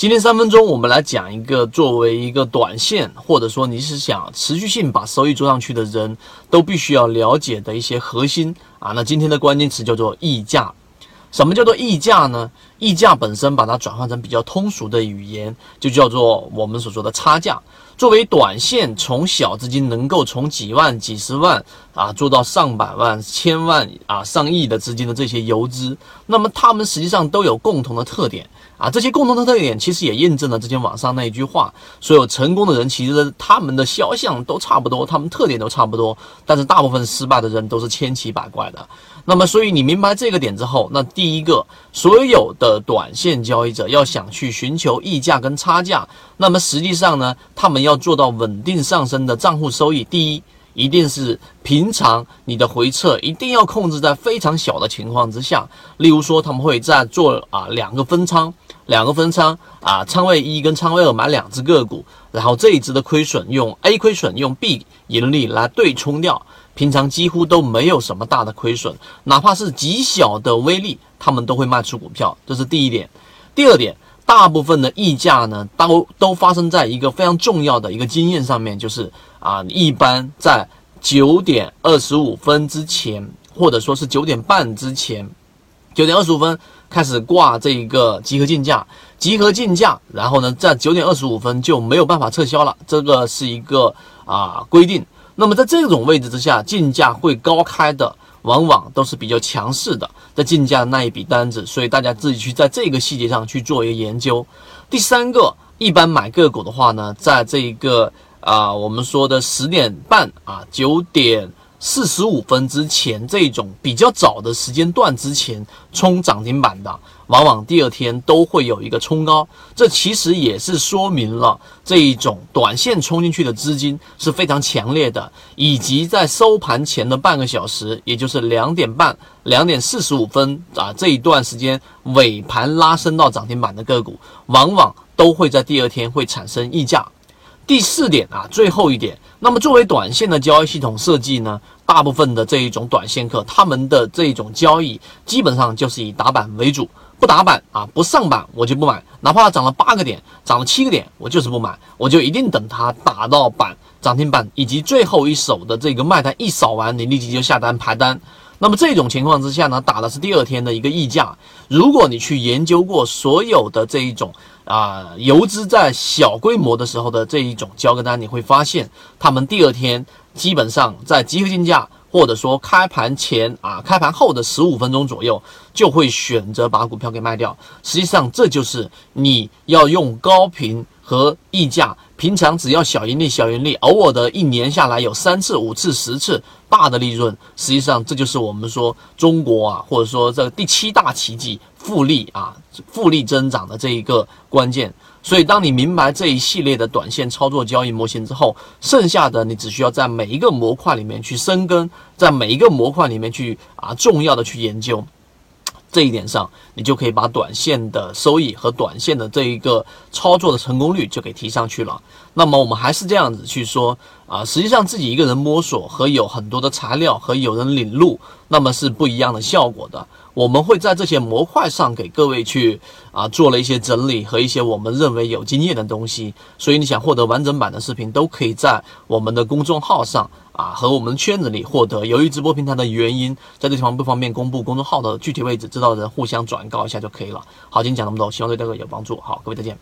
今天三分钟，我们来讲一个作为一个短线，或者说你是想持续性把收益做上去的人，都必须要了解的一些核心啊。那今天的关键词叫做溢价。什么叫做溢价呢？溢价本身把它转换成比较通俗的语言，就叫做我们所说的差价。作为短线，从小资金能够从几万、几十万啊做到上百万、千万啊上亿的资金的这些游资，那么他们实际上都有共同的特点啊。这些共同的特点其实也印证了之前网上那一句话：所有成功的人其实他们的肖像都差不多，他们特点都差不多，但是大部分失败的人都是千奇百怪的。那么，所以你明白这个点之后，那第一个，所有的短线交易者要想去寻求溢价跟差价，那么实际上呢，他们要做到稳定上升的账户收益。第一，一定是平常你的回撤一定要控制在非常小的情况之下。例如说，他们会在做啊两个分仓，两个分仓啊，仓位一跟仓位二买两只个股，然后这一只的亏损用 A 亏损用 B 盈利来对冲掉。平常几乎都没有什么大的亏损，哪怕是极小的微利，他们都会卖出股票，这是第一点。第二点，大部分的溢价呢，都都发生在一个非常重要的一个经验上面，就是啊，一般在九点二十五分之前，或者说是九点半之前，九点二十五分开始挂这一个集合竞价，集合竞价，然后呢，在九点二十五分就没有办法撤销了，这个是一个啊规定。那么在这种位置之下，竞价会高开的，往往都是比较强势的，在竞价的那一笔单子，所以大家自己去在这个细节上去做一个研究。第三个，一般买个股的话呢，在这一个啊，我们说的十点半啊，九点。四十五分之前这种比较早的时间段之前冲涨停板的，往往第二天都会有一个冲高。这其实也是说明了这一种短线冲进去的资金是非常强烈的，以及在收盘前的半个小时，也就是两点半、两点四十五分啊这一段时间尾盘拉升到涨停板的个股，往往都会在第二天会产生溢价。第四点啊，最后一点。那么，作为短线的交易系统设计呢，大部分的这一种短线客，他们的这一种交易基本上就是以打板为主，不打板啊，不上板我就不买，哪怕涨了八个点，涨了七个点，我就是不买，我就一定等它打到板涨停板以及最后一手的这个卖单一扫完，你立即就下单排单。那么这种情况之下呢，打的是第二天的一个溢价。如果你去研究过所有的这一种。啊，游资在小规模的时候的这一种交割单，你会发现他们第二天基本上在集合竞价或者说开盘前啊，开盘后的十五分钟左右就会选择把股票给卖掉。实际上，这就是你要用高频和溢价，平常只要小盈利、小盈利，偶尔的一年下来有三次、五次、十次大的利润。实际上，这就是我们说中国啊，或者说这第七大奇迹。复利啊，复利增长的这一个关键，所以当你明白这一系列的短线操作交易模型之后，剩下的你只需要在每一个模块里面去深耕，在每一个模块里面去啊重要的去研究。这一点上，你就可以把短线的收益和短线的这一个操作的成功率就给提上去了。那么我们还是这样子去说啊，实际上自己一个人摸索和有很多的材料和有人领路，那么是不一样的效果的。我们会在这些模块上给各位去啊做了一些整理和一些我们认为有经验的东西。所以你想获得完整版的视频，都可以在我们的公众号上。啊，和我们圈子里获得，由于直播平台的原因，在这地方不方便公布公众号的具体位置，知道的人互相转告一下就可以了。好，今天讲那么多，希望对大家有帮助。好，各位再见。